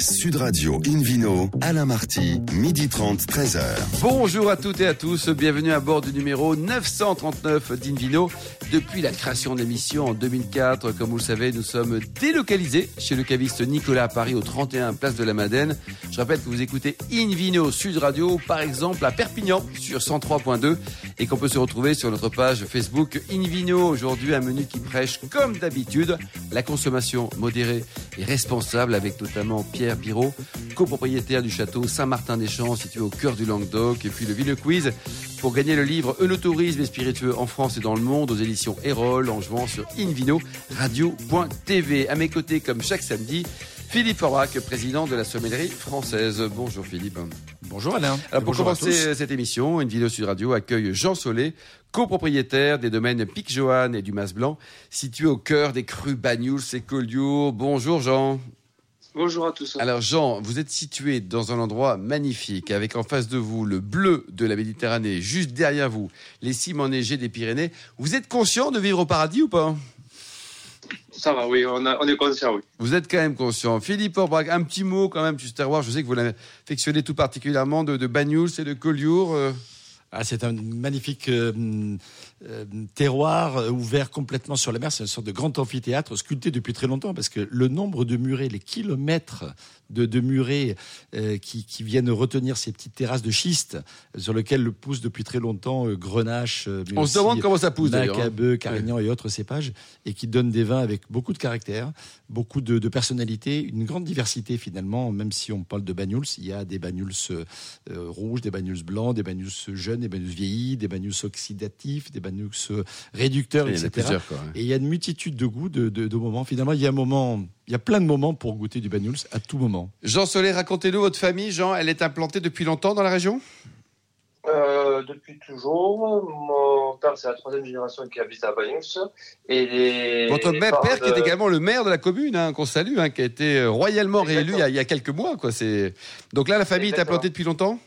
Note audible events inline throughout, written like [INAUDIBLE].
Sud Radio Invino, Alain Marty, midi 30, 13h. Bonjour à toutes et à tous, bienvenue à bord du numéro 939 d'Invino. Depuis la création de l'émission en 2004, comme vous le savez, nous sommes délocalisés chez le caviste Nicolas à Paris au 31 Place de la Madeleine. Je rappelle que vous écoutez Invino Sud Radio, par exemple à Perpignan sur 103.2 et qu'on peut se retrouver sur notre page Facebook Invino. Aujourd'hui, un menu qui prêche comme d'habitude la consommation modérée et responsable avec notamment Pierre Biro, copropriétaire du château Saint-Martin-des-Champs situé au cœur du Languedoc et puis le Ville Quiz pour gagner le livre Eunotourisme et spiritueux en France et dans le monde aux éditions Erol en jouant sur Invino Radio.tv. À mes côtés, comme chaque samedi, Philippe Forbach, président de la sommellerie française. Bonjour Philippe. Bonjour Alain. Alors pour commencer cette émission, une vidéo Sud Radio accueille Jean Solé, copropriétaire des domaines Pic Johan et du Mas Blanc, situé au cœur des crues Bagnouls et Collioure. Bonjour Jean. Bonjour à tous. Alors Jean, vous êtes situé dans un endroit magnifique, avec en face de vous le bleu de la Méditerranée, juste derrière vous les cimes enneigées des Pyrénées. Vous êtes conscient de vivre au paradis ou pas? Ça va, oui, on, a- on est conscient, oui. Vous êtes quand même conscient. Philippe Orbach, un petit mot quand même du terroir. Je sais que vous l'affectionnez tout particulièrement de, de Bagnouls et de Collioure. euh. Ah, c'est un magnifique euh, euh, terroir euh, ouvert complètement sur la mer. C'est une sorte de grand amphithéâtre sculpté depuis très longtemps parce que le nombre de murets, les kilomètres de, de murets euh, qui, qui viennent retenir ces petites terrasses de schiste sur lesquelles le pousse depuis très longtemps euh, Grenache, euh, On se aussi demande comment ça pousse d'ailleurs. hein. Macabeu, Carignan et autres cépages, et qui donnent des vins avec beaucoup de caractère, beaucoup de, de personnalité, une grande diversité finalement, même si on parle de Banyuls, il y a des Banyuls euh, euh, rouges, des Banyuls blancs, des Banyuls jeunes, des Banyuls vieillis, des Banyuls oxydatifs, des Banyuls Il y en a etc. plusieurs, quoi, ouais. Et il y a une multitude de goûts, de, de- de moments. Finalement, il y a un moment, il y a plein de moments pour goûter du Banyuls à tout moment. Jean Solé, racontez-nous votre famille. Jean, elle est implantée depuis longtemps dans la région? Euh, depuis toujours, mon père, c'est la troisième génération qui habite à Bagnous. Et les, Votre les père, qui est également le maire de la commune, hein, qu'on salue, hein, qui a été royalement réélu il y, a, il y a quelques mois. Quoi. Donc là, la famille est implantée depuis longtemps?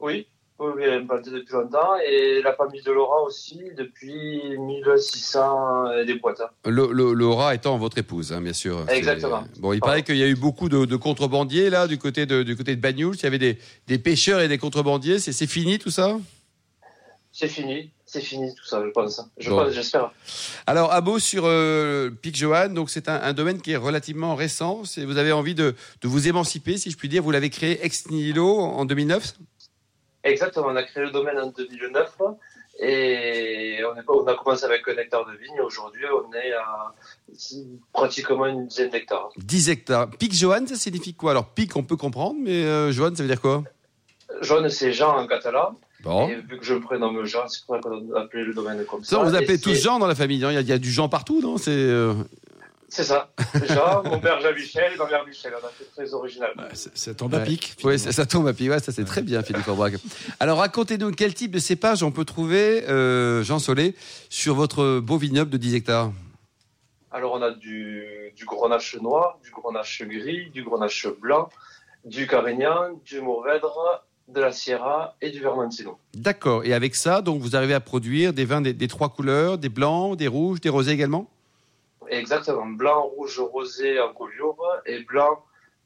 Oui, oui, oui, elle est implantée depuis longtemps. Et la famille de Laura aussi, depuis 1600 et des. Le- le- Laura étant votre épouse, hein, bien sûr. Exactement. Bon, il Pardon. paraît qu'il y a eu beaucoup de, de contrebandiers là du côté de du côté de Bagnouls. Il y avait des, des pêcheurs et des contrebandiers. C'est, fini tout ça? C'est fini, c'est fini tout ça, je pense. Je Bon. j'espère. Alors, à mot sur euh, Pic Johan, donc c'est un, un domaine qui est relativement récent. Vous avez envie de, de vous émanciper, si je puis dire. Vous l'avez créé ex nihilo en 2009. Exactement, on a créé le domaine en 2009 et on, est, on a commencé avec un hectare de vigne. Aujourd'hui, on est à pratiquement une dizaine d'hectares. 10 hectares. Pic Johan, ça signifie quoi? Alors, Pic, on peut comprendre, mais euh, Johan, ça veut dire quoi? Jaune, c'est Jean en catalan. Bon. Et vu que je me prénomme Jean, c'est pour ça qu'on a appelé le domaine comme ça. Ça, vous appelez tous Jean dans la famille. hein. Il y, a- il y a du Jean partout, non? C'est euh, C'est ça. Jean, mon père Jean-Michel et ma mère Michel. On a fait très original. C'est- Ça tombe à pic. Oui, ça, ça tombe à pied. Ouais, ça c'est très bien, Philippe Aubrac. Alors, racontez-nous quel type de cépage on peut trouver, euh, Jean Solé, sur votre beau vignoble de 10 hectares? Alors, on a du, du grenache noir, du grenache gris, du grenache blanc, du carignan, du mourvèdre, de la sierra et du vermentino. D'accord. Et avec ça, donc, vous arrivez à produire des vins des, des trois couleurs, des blancs, des rouges, des rosés également? Exactement. Blanc, rouge, rosé en collioure et blanc,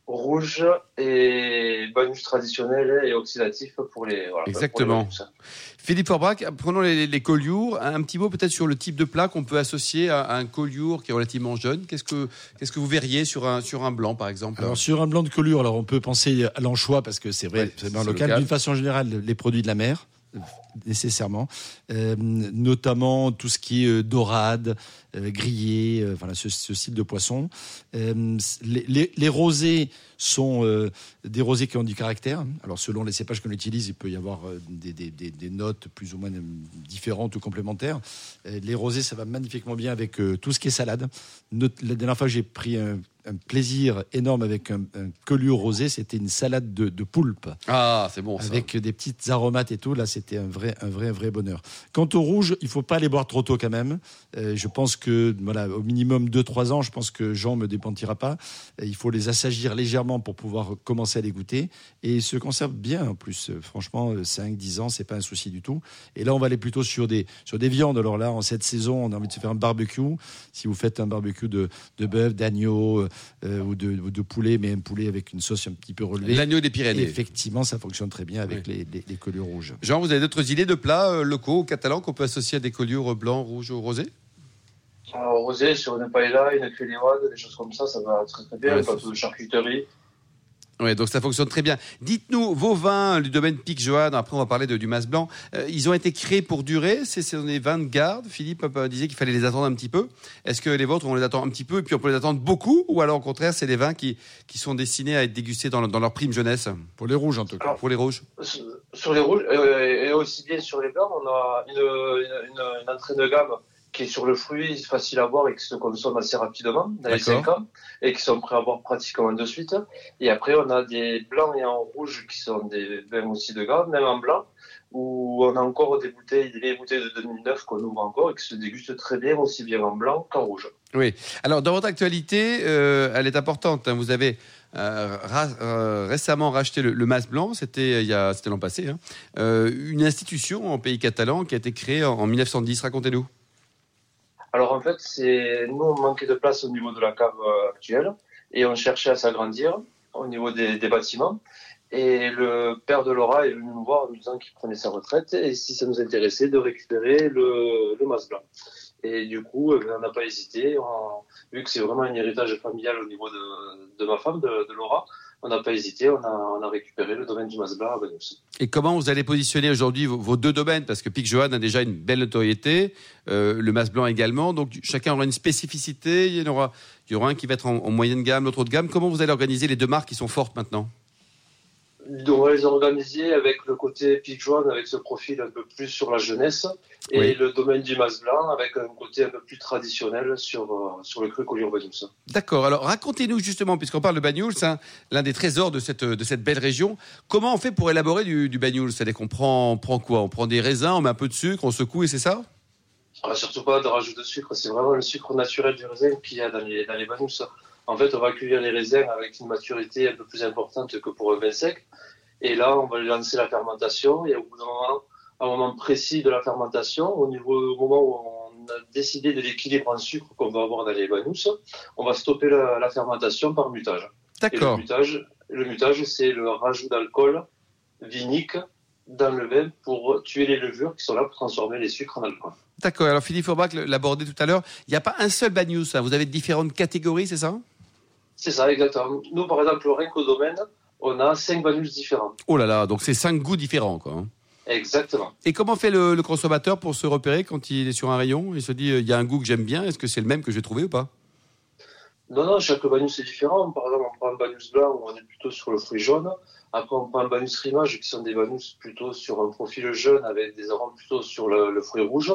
rouge et bonus traditionnel et oxydatif pour les. Voilà, Exactement. pour les bonus. Philippe Aubrac, prenons les, les collioures. Un petit mot peut-être sur le type de plat qu'on peut associer à, à un collioure qui est relativement jeune. Qu'est-ce que, qu'est-ce que vous verriez sur un, sur un blanc, par exemple? Alors sur un blanc de collure, alors on peut penser à l'anchois parce que c'est vrai, Ouais, c'est le local. local. D'une façon générale, les produits de la mer, nécessairement, Euh, notamment tout ce qui est euh, dorade, euh, grillé, euh, voilà ce, ce style de poisson. Les, les- les rosés sont des rosés qui ont du caractère. Alors selon les cépages qu'on utilise, il peut y avoir des, des- des- des notes plus ou moins différentes ou complémentaires. Les rosés, ça va magnifiquement bien avec tout ce qui est salade. La dernière fois, j'ai pris un, un plaisir énorme avec un, un collure rosé. C'était une salade de, de poulpe Ah, c'est bon ça. avec des petites aromates et tout. Là, c'était un vrai vrai, un vrai, vrai bonheur. Quant au rouge, il faut pas les boire trop tôt quand même. Euh, je pense que, voilà, au minimum 2-3 ans, je pense que Jean me dépentira pas. Euh, il faut les assagir légèrement pour pouvoir commencer à les goûter. Et ils se conservent bien en plus. Euh, franchement, 5-10 ans, c'est pas un souci du tout. Et là, on va aller plutôt sur des, sur des viandes. Alors là, en cette saison, on a envie de se faire un barbecue. Si vous faites un barbecue de, de bœuf, d'agneau ou, de, de, poulet, mais un poulet avec une sauce un petit peu relevée. L'agneau des Pyrénées. Effectivement, ça fonctionne très bien avec les, les, les rouges. Jean, vous avez d'autres idées de plats locaux catalans qu'on peut associer à des collures blancs, rouges ou rosés alors, rosé, sur une paella, une filigrane, des choses comme ça, ça va très très bien. Ouais, pas de charcuterie. Oui, donc ça fonctionne très bien. Dites-nous, vos vins du domaine Pic Johan, après on va parler de, du Mas Blanc, euh, ils ont été créés pour durer C'est des vins de garde Philippe disait qu'il fallait les attendre un petit peu. Est-ce que les vôtres, on les attend un petit peu et puis on peut les attendre beaucoup Ou alors au contraire, c'est des vins qui, qui sont destinés à être dégustés dans, dans leur prime jeunesse? Pour les rouges en tout cas. pour les rouges Sur les rouges, euh, et aussi bien sur les blancs, on a une, une, une entrée de gamme qui est sur le fruit, facile à boire et qui se consomme assez rapidement, dans les 5 ans, et qui sont prêts à boire pratiquement de suite. Et après, on a des blancs et en rouge qui sont des vins aussi de gamme, même en blanc, où on a encore des bouteilles, des bouteilles de 2009 qu'on ouvre encore et qui se dégustent très bien, aussi bien en blanc qu'en rouge. Oui. Alors, dans votre actualité, euh, elle est importante. Hein. Vous avez euh, euh, récemment racheté le, Mas Blanc, c'était l'an passé, hein. une institution en pays catalan qui a été créée en, en 1910. Racontez-nous. Alors en fait, nous on manquait de place au niveau de la cave actuelle et on cherchait à s'agrandir au niveau des, bâtiments. Et le père de Laura est venu nous voir en nous disant qu'il prenait sa retraite et si ça nous intéressait de récupérer le mas blanc. Et du coup, on n'a pas hésité. vu que c'est vraiment un héritage familial au niveau de, de ma femme, de, de Laura, on n'a pas hésité, on a, récupéré le domaine du Masbla à Et comment vous allez positionner aujourd'hui vos, deux domaines? Parce que Pic Johan a déjà une belle notoriété, euh, le Mas Blanc également, donc chacun aura une spécificité, il y, aura, il y aura un qui va être en, moyenne gamme, l'autre haute gamme. Comment vous allez organiser les deux marques qui sont fortes maintenant? On va les organiser avec le côté Joan, avec ce profil un peu plus sur la jeunesse, et le domaine du Mas Blanc, avec un côté un peu plus traditionnel sur, euh, sur le cru Collier Banyuls. D'accord. Alors, racontez-nous justement, puisqu'on parle de Banyuls, hein, l'un des trésors de cette, de cette belle région, comment on fait pour élaborer du, du Banyuls C'est-à-dire qu'on prend, prend quoi? On prend des raisins, on met un peu de sucre, on secoue et c'est ça? Ah, Surtout pas de rajout de sucre, c'est vraiment le sucre naturel du raisin qu'il y a dans les, dans les en fait, on va cueillir les raisins avec une maturité un peu plus importante que pour un vin sec. Et là, on va lancer la fermentation. Et au bout d'un moment, un moment précis de la fermentation, au niveau au moment où on a décidé de l'équilibre en sucre qu'on va avoir dans les banous, on va stopper la, fermentation par mutage. D'accord. Le mutage, le mutage, c'est le rajout d'alcool vinique dans le vin pour tuer les levures qui sont là pour transformer les sucres en alcool. D'accord. Alors Philippe Forbach l'abordait tout à l'heure. Il n'y a pas un seul Bagnous. Hein. Vous avez différentes catégories, c'est ça? C'est ça, exactement. Nous, par exemple, au Renko Domaine, on a cinq banus différents. Oh là là, donc c'est cinq goûts différents, quoi. Hein. Exactement. Et comment fait le, consommateur pour se repérer quand il est sur un rayon? Il se dit, euh, il y a un goût que j'aime bien, est-ce que c'est le même que je vais trouver ou pas? Non, non, chaque banus est différent. Par exemple, on prend un banus blanc où on est plutôt sur le fruit jaune. Après, on prend un banus rimage qui sont des banus plutôt sur un profil jaune avec des arômes plutôt sur le, fruit rouge.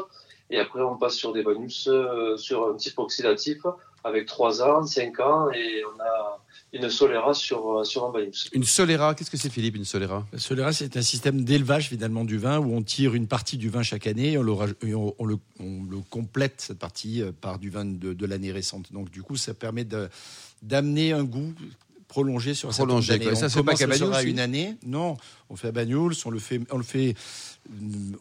Et après, on passe sur des bonus euh, sur un type oxydatif avec 3 ans, 5 ans, et on a une Solera sur, sur un Banus. Une Solera, qu'est-ce que c'est Philippe, une Solera La Solera, c'est un système d'élevage finalement du vin où on tire une partie du vin chaque année et on le, on, le, on le complète, cette partie, euh, par du vin de, de l'année récente. Donc du coup, ça permet d'amener un goût prolongé sur cette année. Ça, c'est pas qu'à une année? Non, on fait à Bagnols, on le fait, on le fait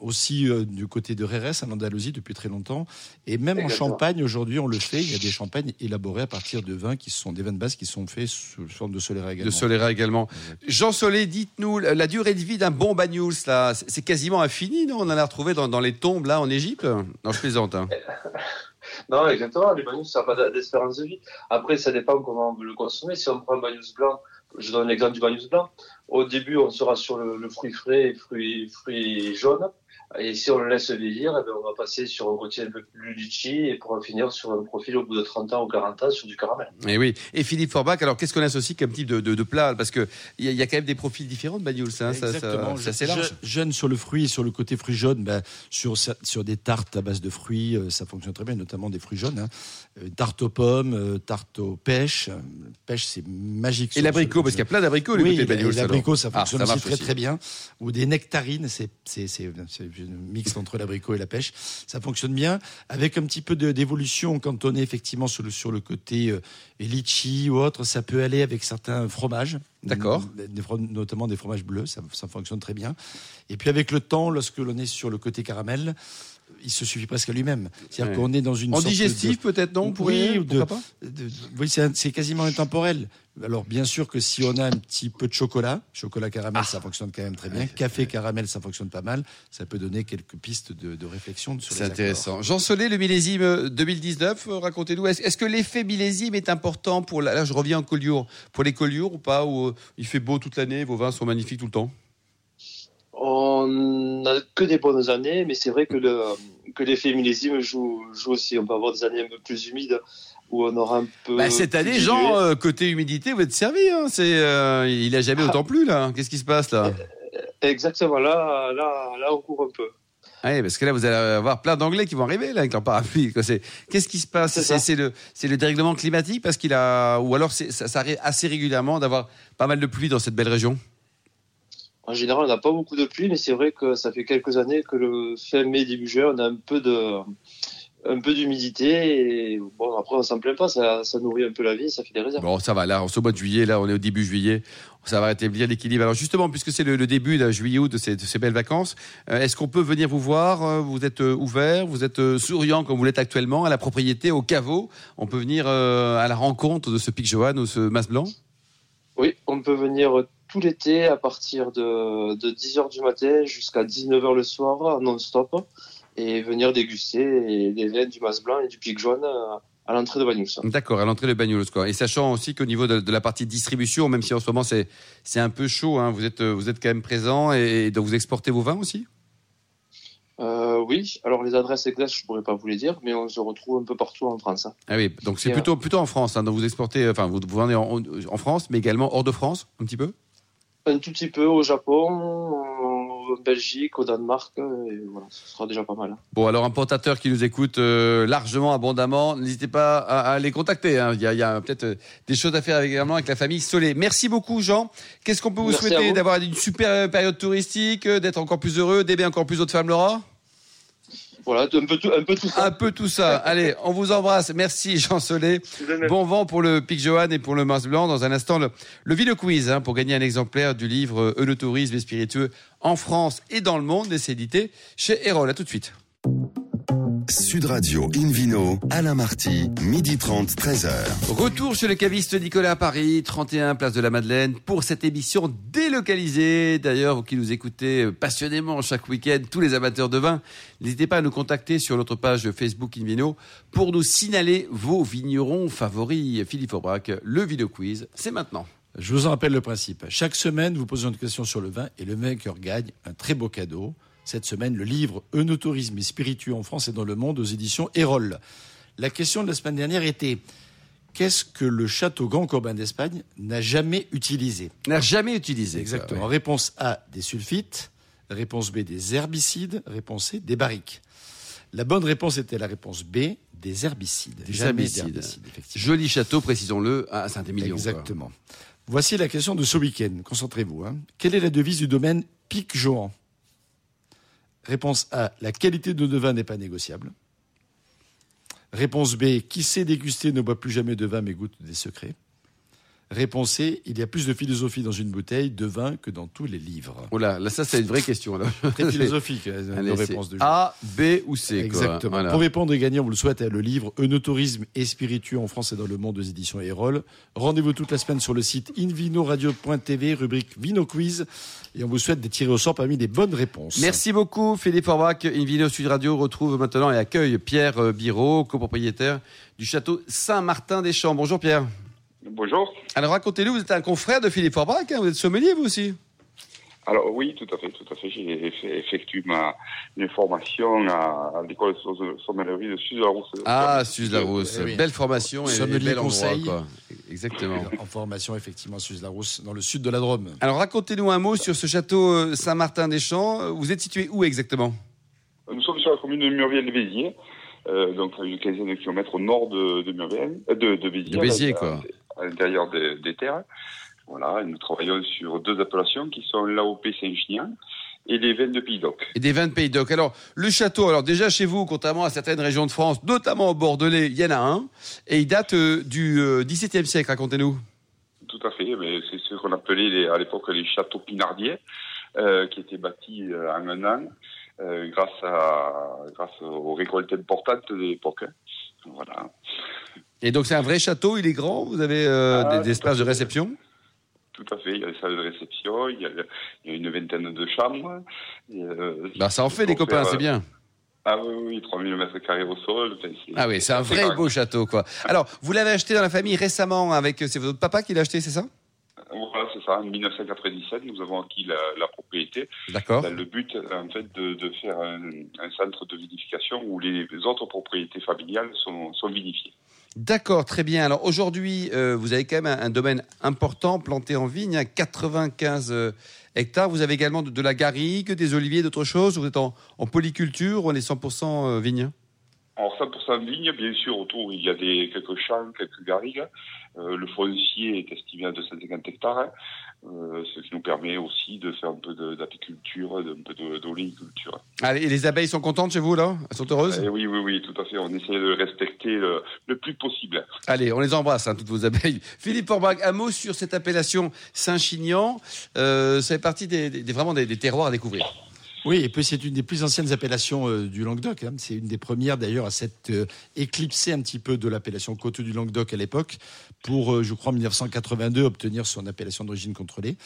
aussi euh, du côté de Rérès, en Andalousie, depuis très longtemps. Et même en Champagne, aujourd'hui, on le fait. Il y a des champagnes élaborés à partir de vins qui sont des vins de base qui sont faits sous forme de Solera également. De Solera également. Jean Solé, dites-nous, la durée de vie d'un bon Banyuls, là, c'est quasiment infini, non? On en a retrouvé dans, dans, les tombes, là, en Égypte? Non, je plaisante. Hein. [LAUGHS] non, exactement. Les Banyuls, ça n'a pas d'espérance de vie. Après, ça dépend comment on veut le consommer. Si on prend un Banyuls blanc, je donne l'exemple du Banyuls blanc. Au début, on sera sur le, fruit frais et fruit, fruit jaune. Et si on le laisse vieillir, eh ben, on va passer sur un côté un peu plus litchi et pour finir sur un profil au bout de 30 ans ou 40 ans sur du caramel. Et oui. Et Philippe Forbach, alors qu'est-ce qu'on associe comme type de, de, plat? Parce qu'il y, a, y a quand même des profils différents de Bagnoul, ça, Exactement. ça, c'est large. jeune sur le fruit, sur le côté fruit jaune, ben, sur, sur des tartes à base de fruits, euh, ça fonctionne très bien, notamment des fruits jaunes. Hein. Euh, tarte aux pommes, euh, tarte aux pêches. Pêche, c'est magique. Et l'abricot, parce qu'il y a plein d'abricots, oui, l'abricot, ça Ah, fonctionne ça aussi marche très aussi. très bien. Ou des nectarines, c'est mix entre l'abricot et la pêche. Ça fonctionne bien avec un petit peu d'évolution quand on est effectivement sur le sur le côté euh, litchi ou autre. Ça peut aller avec certains fromages. D'accord. Notamment des fromages bleus, ça, ça fonctionne très bien. Et puis avec le temps, lorsque l'on est sur le côté caramel, il se suffit presque à lui-même. C'est-à-dire Ouais. qu'on est dans une En digestif, peut-être, non Vous Oui, de- Pourquoi pas de- oui, c'est quasiment intemporel. Alors, bien sûr que si on a un petit peu de chocolat, chocolat caramel, ça fonctionne quand même très bien. Café caramel, ça fonctionne pas mal. Ça peut donner quelques pistes de, de réflexion sur C'est intéressant. Jean Solé, le millésime 2019, euh, racontez-nous. Est-ce que l'effet millésime est important pour la- là je reviens en collioure, pour les collioures ou pas Ou euh, il fait beau toute l'année, vos vins sont magnifiques tout le temps? On n'a que des bonnes années, mais c'est vrai que le que l'effet millésime joue, joue aussi. On peut avoir des années un peu plus humides où on aura un peu. Bah, cette année. Jean, euh, côté humidité, vous êtes servi. Hein. C'est, euh, il a jamais autant plu là. Qu'est-ce qui se passe là? Exactement. Là, là, là, on court un peu. Ah oui, parce que là, vous allez avoir plein d'Anglais qui vont arriver là avec leur parapluie. Qu'est-ce qui se passe? C'est le, c'est le dérèglement climatique parce qu'il a, ou alors ça, ça arrive assez régulièrement d'avoir pas mal de pluie dans cette belle région? En général, on n'a pas beaucoup de pluie, mais c'est vrai que ça fait quelques années que le fin mai, début juin, on a un peu de, un peu d'humidité. Et bon, après, on s'en plaint pas, ça, ça nourrit un peu la vie, ça fait des réserves. Bon, ça va. Là, en ce mois de juillet, là, on est au début juillet. Ça va rétablir l'équilibre. Alors justement, puisque c'est le, le début de juillet-août de ces, de ces belles vacances, euh, est-ce qu'on peut venir vous voir Euh, Vous êtes euh, ouvert, vous êtes souriant comme vous l'êtes actuellement à la propriété, au caveau? On peut venir euh, à la rencontre de ce Pic Johan ou ce Mas Blanc? Oui, on peut venir tout l'été à partir de, de 10h du matin jusqu'à 19h le soir, non-stop, et venir déguster les vins du Mas Blanc et du Pic Jaune à, à l'entrée de Bagnous. D'accord, à l'entrée de Bagnolos. Quoi. Et sachant aussi qu'au niveau de, de la partie distribution, même si en ce moment c'est c'est un peu chaud, hein, vous êtes euh, vous êtes quand même présent et, et donc vous exportez vos vins aussi? Euh, oui, alors les adresses exactes, je pourrais pas vous les dire, mais on se retrouve un peu partout en France. hein. Ah oui, donc c'est Et, plutôt plutôt en France. Hein, donc vous exportez, enfin vous, vous vendez en, en France, mais également hors de France, un petit peu? Un tout petit peu au Japon, en Belgique, au Danemark, et voilà, ce sera déjà pas mal. Bon, alors un portateur qui nous écoute euh, largement, abondamment, n'hésitez pas à, à les contacter. hein. Il y a, peut-être euh, des choses à faire également avec la famille Solé. Merci beaucoup, Jean. Qu'est-ce qu'on peut vous Merci souhaiter. D'avoir une super euh, période touristique, d'être encore plus heureux, d'aimer encore plus votre femme Laura? Voilà, un peu tout, un peu tout ça. Un peu tout ça. Allez, on vous embrasse. Merci, Jean Solé. Bon vent pour le Pic Johan et pour le Mars Blanc. Dans un instant, le, le Vino Quiz hein, pour gagner un exemplaire du livre Eunotourisme et spiritueux en France et dans le monde. Et c'est édité chez Erol. À tout de suite. Sud Radio Invino, Alain Marty, midi 30, 13h. Retour chez le caviste Nicolas à Paris, 31 place de la Madeleine, pour cette émission délocalisée. D'ailleurs, vous qui nous écoutez passionnément chaque week-end, tous les amateurs de vin, n'hésitez pas à nous contacter sur notre page Facebook Invino pour nous signaler vos vignerons favoris. Philippe Aubrac, le Vino Quiz, c'est maintenant. Je vous en rappelle le principe. Chaque semaine, vous posez une question sur le vin et le vainqueur gagne un très beau cadeau. Cette semaine, le livre Eunotourisme et spiritueux en France et dans le monde aux éditions Erol. La question de la semaine dernière était qu'est-ce que le château Grand Corbin d'Espagne n'a jamais utilisé N'a jamais utilisé. Exactement. ouais. Réponse A, des sulfites. Réponse B, des herbicides. Réponse C, des barriques. La bonne réponse était la réponse B, des herbicides. Des Jamais herbicides. Joli château, précisons-le, à Saint-Émilion. quoi. Exactement. Voici la question de ce week-end. Concentrez-vous. hein. Quelle est la devise du domaine Pic-Johan? Réponse A. La qualité de nos vins n'est pas négociable. Réponse B. Qui sait déguster ne boit plus jamais de vin mais goûte des secrets. Réponse C. Il y a plus de philosophie dans une bouteille de vin que dans tous les livres. Oh là, là, ça, c'est une vraie question. Là. Très [LAUGHS] philosophique, euh, c'est réponses de jour. A, B ou C. quoi. Exactement. Voilà. Pour répondre et gagner, on vous le souhaite, le livre Eunotourisme et spiritueux en France et dans le monde aux éditions Erol. Rendez-vous toute la semaine sur le site invinoradio.tv, rubrique Vino Quiz. Et on vous souhaite de tirer au sort parmi les bonnes réponses. Merci beaucoup, Philippe Orbach. Invino Sud Radio retrouve maintenant et accueille Pierre euh, Biro, copropriétaire du château Saint-Martin-des-Champs. Bonjour Pierre. Bonjour. Alors racontez-nous, vous êtes un confrère de Philippe Orbach, hein, vous êtes sommelier vous aussi Alors oui, tout à fait, tout à fait. J'ai effectué ma une formation à, à l'école de so- sommellerie de Suzerarousse. Ah, Suze Larousse, Eh oui. belle formation et, et Sommelier bel endroit. conseil. Quoi. Exactement. En formation, effectivement, à Suze-la-Rousse, dans le sud de la Drôme. Alors racontez-nous un mot sur ce château euh, Saint-Martin-des-Champs. Vous êtes situé où exactement? Nous sommes sur la commune de Murviel-Béziers, euh, donc à une quinzaine de kilomètres au nord de, de Murviel, euh, de, de Béziers. De Béziers, quoi. À l'intérieur des, des terres. Voilà, et nous travaillons sur deux appellations qui sont l'AOP Saint-Chinian et les vins de Pays d'Oc. Et des vins de Pays d'Oc. Alors, le château, alors déjà chez vous, contrairement à certaines régions de France, notamment au Bordelais, il y en a un, et il date euh, du euh, XVIIe siècle, racontez-nous. Tout à fait, mais c'est ce qu'on appelait les- à l'époque les châteaux pinardiers, euh, qui étaient bâtis en un an grâce, à, grâce aux récoltes importantes de l'époque. hein. Voilà. Et donc c'est un vrai château, il est grand, vous avez euh, Ah, des, des espaces de réception? Tout à fait, il y a des salles de réception, il y a, il y a une vingtaine de chambres. et, euh, Bah ça en fait des copains, c'est bien. Ah oui, oui, 3000 mètres carrés au sol. Ah oui, c'est un vrai beau château, quoi. Alors, vous l'avez acheté dans la famille récemment avec, c'est votre papa qui l'a acheté, c'est ça? Voilà, c'est ça. En 1997, nous avons acquis la, la propriété D'accord. le but, en fait, de, de faire un, un centre de vinification où les, autres propriétés familiales sont, sont vinifiées. D'accord, très bien. Alors aujourd'hui, euh, vous avez quand même un, domaine important planté en vigne, à 95 euh, hectares. Vous avez également de, la garrigue, des oliviers, d'autres choses. Vous êtes en, polyculture on est 100% euh, vigne Alors 100% vigne, bien sûr, autour il y a des, quelques champs, quelques garrigues. Euh, le foncier est estimé à 250 hectares, euh, ce qui nous permet aussi de faire un peu d'apiculture, un peu d'oléiculture. Allez, et les abeilles sont contentes chez vous, là? Elles sont heureuses? Eh oui, oui, oui, tout à fait. On essaie de respecter le, le plus possible. Allez, on les embrasse, hein, toutes vos abeilles. [LAUGHS] Philippe Orbach, un mot sur cette appellation Saint-Chinian. Euh, ça fait partie des, des- des- vraiment des, des terroirs à découvrir. Oui, et puis c'est une des plus anciennes appellations euh, du Languedoc. hein. C'est une des premières d'ailleurs à s'être euh, éclipsée un petit peu de l'appellation Coteau du Languedoc à l'époque pour, euh, je crois, en 1982 obtenir son appellation d'origine contrôlée.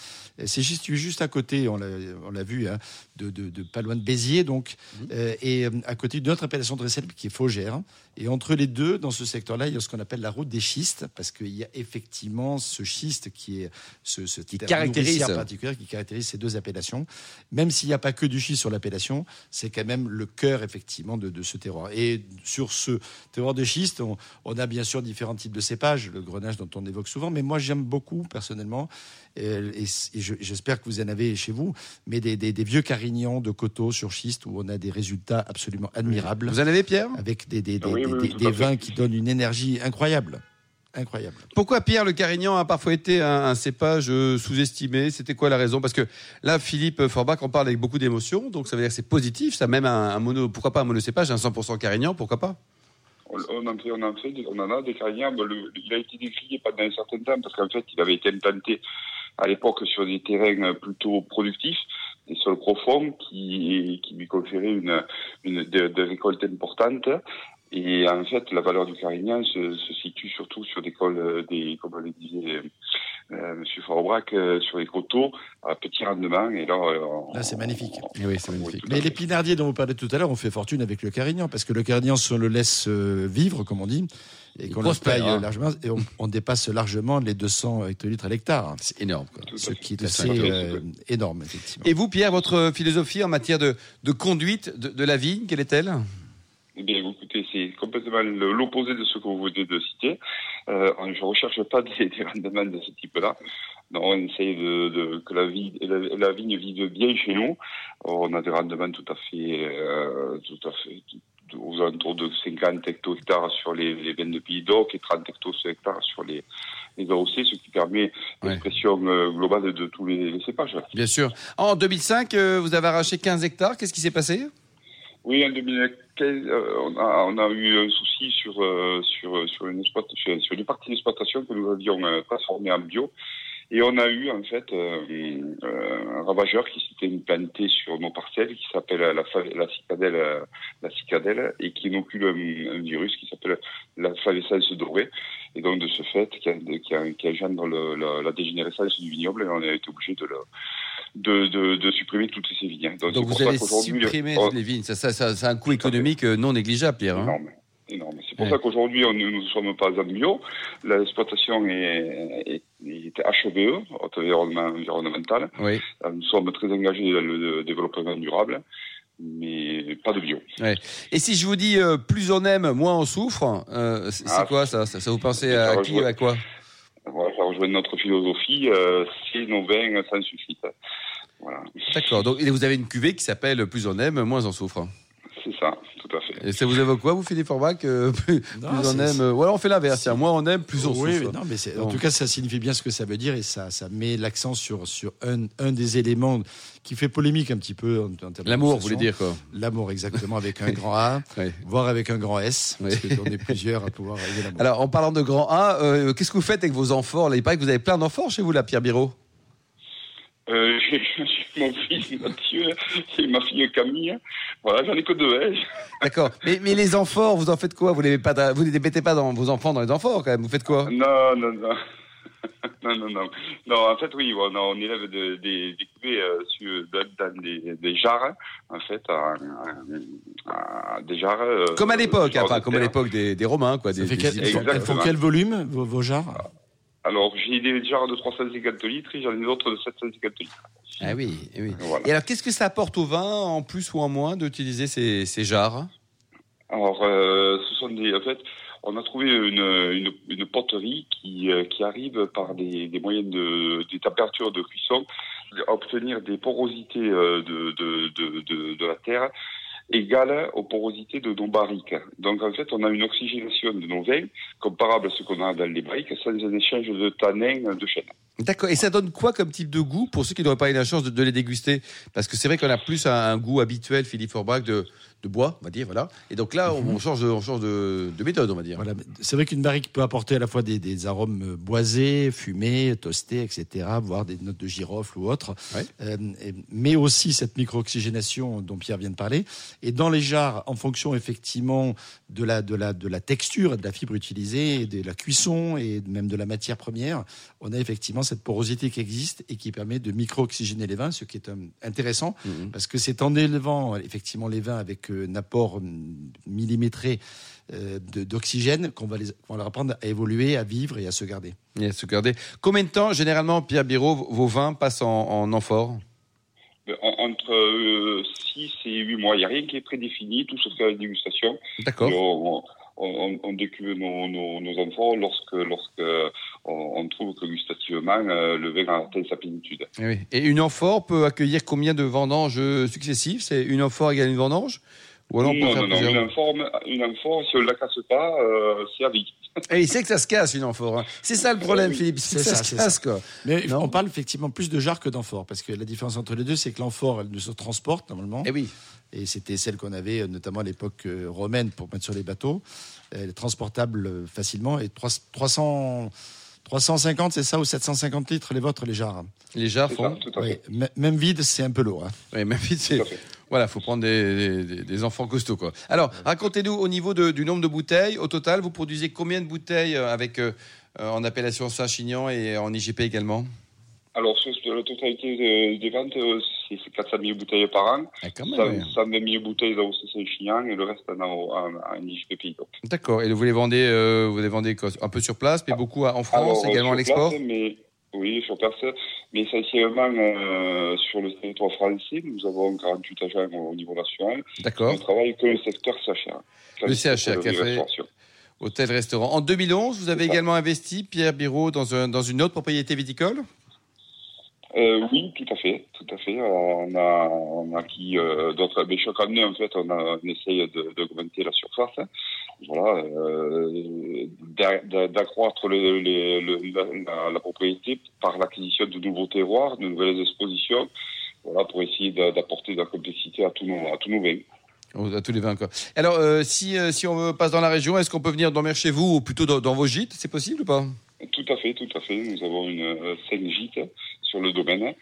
C'est juste, juste à côté, on l'a vu, hein, de, de- de pas loin de Béziers, donc, euh, et à côté d'une autre appellation très célèbre qui est Faugère. Et entre les deux, dans ce secteur-là, il y a ce qu'on appelle la route des schistes, parce qu'il y a effectivement ce schiste qui est ce, ce Qui caractérise. particulière qui caractérise ces deux appellations. Même s'il n'y a pas que du schiste sur l'appellation, c'est quand même le cœur effectivement de, de ce terroir. Et sur ce terroir de schiste, on, on a bien sûr différents types de cépages, le grenache dont on évoque souvent, mais moi j'aime beaucoup personnellement, et, et- et je- j'espère que vous en avez chez vous, mais des, des- des vieux carignans de coteaux sur schiste où on a des résultats absolument admirables, Vous en avez, Pierre? Avec des, des- des- Oui, des- oui, des- tout à des fait. vins qui donnent une énergie incroyable. Incroyable. Pourquoi Pierre le Carignan a parfois été un, cépage euh, sous-estimé? C'était quoi la raison? Parce que là, Philippe Forbach en parle avec beaucoup d'émotion, donc ça veut dire que c'est positif. Ça même un, mono, pourquoi pas un monocépage, un 100% Carignan, pourquoi pas? On, en fait, on en fait, on en a des le- il a été décrié pendant un certain temps parce qu'en fait, il avait été implanté à l'époque sur des terrains plutôt productifs, des sols profonds qui, qui lui conféraient une, une des récoltes importantes. Et en fait, la valeur du carignan se, se situe surtout sur des cols, euh, des, comme le disait euh, Monsieur Forbrac, euh, sur les coteaux à petit rendement. Et là, euh, on- Là, c'est magnifique. Oui, c'est Mais les pinardiers dont vous parlez tout à l'heure ont fait fortune avec le carignan, parce que le carignan, si on le laisse euh, vivre, comme on dit, et qu'on le prospère, paye hein. largement, et on, on dépasse largement les 200 hectolitres à l'hectare, C'est énorme. quoi. Ce qui est assez euh, énorme, effectivement. Et vous, Pierre, votre philosophie en matière de, de conduite de, de la vigne, quelle est-elle? Eh bien, écoutez, c'est complètement l'opposé de ce que vous venez de citer. Euh, je ne recherche pas des, des rendements de ce type-là. Non, on essaye de, de- que la, vie, la, la vigne vive bien chez nous. On a des rendements tout à fait, euh, tout à fait tout- aux alentours de 50 hectares sur les, les veines de Pays d'Oc et 30 hectares sur les, les AOC, ce qui permet Ouais. l'expression euh, globale de tous les, les cépages. Bien sûr. En 2005, euh, vous avez arraché 15 hectares. Qu'est-ce qui s'est passé? Oui, en 2015, euh, on, a, on a eu un souci sur, euh, sur, sur, une, sur, une partie d'exploitation que nous avions euh, transformée en bio. Et on a eu en fait euh, euh, un ravageur qui s'était implanté sur nos parcelles, qui s'appelle la, la cicadelle, euh, la cicadelle, et qui inocule un, un virus qui s'appelle la flavescence dorée. Et donc de ce fait, qui, a, qui, qui engendre la, la dégénérescence du vignoble, et on a été obligé de, le, de, de, de supprimer toutes ces vignes. Donc c'est vous allez supprimer on- les vignes. Ça, ça, ça, ça a un coût économique euh, non négligeable, Pierre. hein. énorme. C'est pour Ouais. ça qu'aujourd'hui, nous ne sommes pas en bio. L'exploitation est, est, est HVE, haute environnement environnemental. Oui. Euh, Nous sommes très engagés dans le développement durable, mais pas de bio. Et si je vous dis euh, plus on aime, moins on souffre, euh, c'est Ah, quoi ça, ça vous pensez à qui ou à quoi? Voilà, ça rejoint notre philosophie, euh, c'est nos vins sans sulfite. Voilà, D'accord. Donc et vous avez une cuvée qui s'appelle plus on aime, moins on souffre. c'est ça, tout à fait. Et ça vous évoque quoi, vous, Philippe Forbach euh, [LAUGHS] Plus, Non, plus on aime. euh, Voilà, on fait l'inverse. Moins on aime, plus on Oui, souffre. oui, non, mais c'est- en tout cas, ça signifie bien ce que ça veut dire et ça, ça met l'accent sur, sur un, un des éléments qui fait polémique un petit peu. en- en termes L'amour, vous voulez dire quoi L'amour, exactement, avec un [LAUGHS] grand A, voire avec un grand S, Oui. parce qu'on est plusieurs à pouvoir l'amour. Alors, en parlant de grand A, euh, qu'est-ce que vous faites avec vos enfants là? Il paraît que vous avez plein d'enfants chez vous, là, Pierre Biro. Euh, j'ai [LAUGHS] mon fils Mathieu et ma fille Camille. Voilà, j'en ai que deux. Hein. D'accord. Mais, mais les enfants, vous en faites quoi? Vous les pas, vous ne les mettez pas dans vos enfants dans les enfants quand même. Vous faites quoi? Non, non, non. [LAUGHS] Non, non, non. Non, en fait, oui, on, on élève de- des, des couvées euh, sur, dans, des, des jarres, en fait, à, à- à des jarres. euh, Comme à l'époque, jarres enfin, comme à l'époque des, des Romains, quoi. Des, fait des- quel- elles, font, elles font Exactement. quel volume, vos, vos jarres? Alors, j'ai des jarres de 350 litres et j'en ai d'autres de 750 litres. Ah oui, eh oui. Voilà. Et alors, qu'est-ce que ça apporte au vin, en plus ou en moins, d'utiliser ces, ces jarres? Alors, euh, ce sont des. En fait, on a trouvé une, une, une poterie qui, euh, qui arrive par des, des moyens de des températures de cuisson à obtenir des porosités euh, de, de, de, de la terre égales aux porosités de nos barriques. Donc, en fait, on a une oxygénation de nos vins comparable à ce qu'on a dans les barriques sans un échange de tanins de chêne. D'accord. Et ça donne quoi comme type de goût pour ceux qui n'auraient pas eu la chance de, de les déguster? Parce que c'est vrai qu'on a plus un, un goût habituel, Philippe Forbach, de, de bois, on va dire, voilà. Et donc là, on, on change, de, on change de, de méthode, on va dire. Voilà. C'est vrai qu'une barrique peut apporter à la fois des, des arômes euh, boisés, fumés, toastés, etc., voire des notes de girofle ou Ouais. Euh, mais aussi cette micro-oxygénation dont Pierre vient de parler. Et dans les jarres, en fonction effectivement de la, de la, de la texture, et de la fibre utilisée, de la cuisson et même de la matière première, on a effectivement cette porosité qui existe et qui permet de micro-oxygéner les vins, ce qui est euh, intéressant Mhm. parce que c'est en élevant effectivement les vins avec euh, un apport millimétré euh, de- d'oxygène qu'on va, les, qu'on va leur apprendre à évoluer, à vivre et à se garder. Et à se garder. Combien de temps, généralement, Pierre Biro, vos vins passent en, en amphore? En- Entre 6 et 8 mois, il n'y a rien qui est prédéfini, tout se fait à la dégustation. D'accord. On, on, on, décuve nos, nos, nos enfants lorsque, lorsque on, on trouve que gustativement euh, le vin a atteint sa plénitude. Eh oui. Et une amphore peut accueillir combien de vendanges successives? C'est une amphore égale une vendange? Ou alors on peut non, faire non, non, une amphore, une amphore, si on ne la casse pas, euh, c'est à vie. Et il sait que ça se casse une amphore. hein. C'est ça le problème, Oui, Philippe. C'est ça, ça, se casse, quoi. Mais Non. on parle effectivement plus de jarre que d'amphore, parce que la différence entre les deux, c'est que l'amphore, elle ne se transporte normalement, Eh oui. et c'était celle qu'on avait euh, notamment à l'époque euh, romaine pour mettre sur les bateaux. Elle est transportable euh, facilement, et 300, 300 350, c'est ça, ou 750 litres les vôtres, les jarres Les jarres ça, font. tout à Oui, Même vide, c'est un peu lourd. hein. Oui, même vite, c'est. Voilà, faut prendre des, des- des enfants costauds, quoi. Alors, racontez-nous au niveau de- du nombre de bouteilles. Au total, vous produisez combien de bouteilles euh, avec euh, euh, en appellation Saint-Chinian et en IGP également? Alors, sur la totalité de- des ventes, c'est c'est 400 000 bouteilles par an. Ah, quand 100, même, ouais. 120 000 bouteilles dans Saint-Chinian et le reste en, en, en IGP Pays. D'accord. Et vous les vendez, euh, vous les vendez un peu sur place, mais beaucoup à- en France, Alors, également à l'export? mais Oui, sur place, mais essentiellement euh, sur le territoire français. Nous avons 48 agents au niveau national. D'accord. On travaille que le secteur CHR. Le CHR, café. Hôtel, restaurant. En 2011, vous avez ça. également investi, Pierre Biro, dans, un- dans une autre propriété viticole? Euh, oui, tout à fait, tout à fait. Euh, On a, on a acquis euh, d'autres. Mais chaque année, en fait, on, a, on essaye de- d'augmenter la surface. Voilà, euh, d'a- d'a- d'accroître le, le- le- la, propriété par l'acquisition de nouveaux terroirs, de nouvelles expositions. Voilà, pour essayer d'a- d'apporter de la complexité à tous nos, à tous nos vins. À tous les vins, quoi. Alors, euh, si, euh, si on passe dans la région, est-ce qu'on peut venir dormir chez vous ou plutôt dans, dans vos gîtes C'est possible ou pas? Tout à fait, tout à fait. Nous avons une scène gîte sur le domaine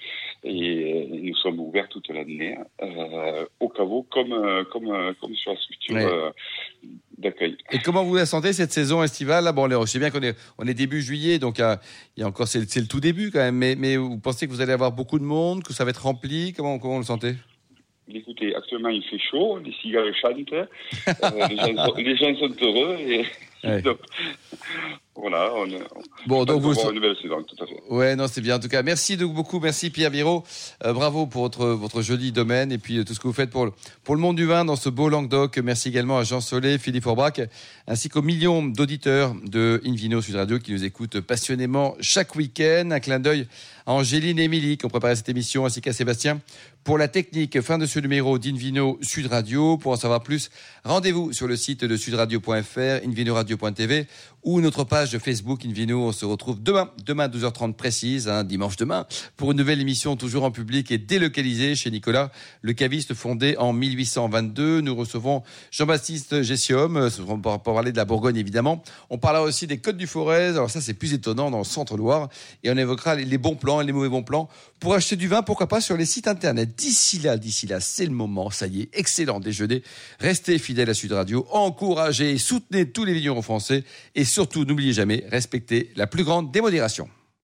et, euh, nous sommes ouverts toute l'année euh, au caveau comme, euh, comme, comme sur la structure euh, d'accueil. Et comment vous la sentez cette saison estivale? Bon, je sais bien qu'on est, on est début juillet, donc il y a, il y a encore, c'est le- tout début quand même. Mais, mais vous pensez que vous allez avoir beaucoup de monde, que ça va être rempli? Comment, comment vous le sentez? Écoutez, actuellement il fait chaud, les cigales chantent, les, gens sont, les gens sont heureux et Ouais. [LAUGHS] voilà, on, on Bon, donc vous. une belle saison, tout à fait. Ouais, non, c'est bien. En tout cas, merci de beaucoup. Merci Pierre Biro. Euh, bravo pour votre, votre joli domaine et puis euh, tout ce que vous faites pour le, pour le monde du vin dans ce beau Languedoc. Merci également à Jean Solé, Philippe Forbach, ainsi qu'aux millions d'auditeurs de Invino Sud Radio qui nous écoutent passionnément chaque week-end. Un clin d'œil à Angéline et Émilie qui ont préparé cette émission, ainsi qu'à Sébastien pour la technique. Fin de ce numéro d'Invino Sud Radio. Pour en savoir plus, rendez-vous sur le site de sudradio.fr, invinoradio.tv ou notre page Facebook Invino. On se retrouve demain, demain 12h30 précise, hein, dimanche demain, pour une nouvelle émission toujours en public et délocalisée chez Nicolas, le caviste fondé en 1822. Nous recevons Jean-Baptiste Gessium, pour parler de la Bourgogne évidemment. On parlera aussi des Côtes du Forez. Alors ça, c'est plus étonnant dans le centre-Loire. Et on évoquera les bons plans et les mauvais bons plans pour acheter du vin, pourquoi pas sur les sites internet. D'ici là, d'ici là, c'est le moment. Ça y est, excellent déjeuner. Restez fidèles à Sud Radio, encouragez soutenez tous les vignerons français et surtout, jamais, respectez la plus grande démodération.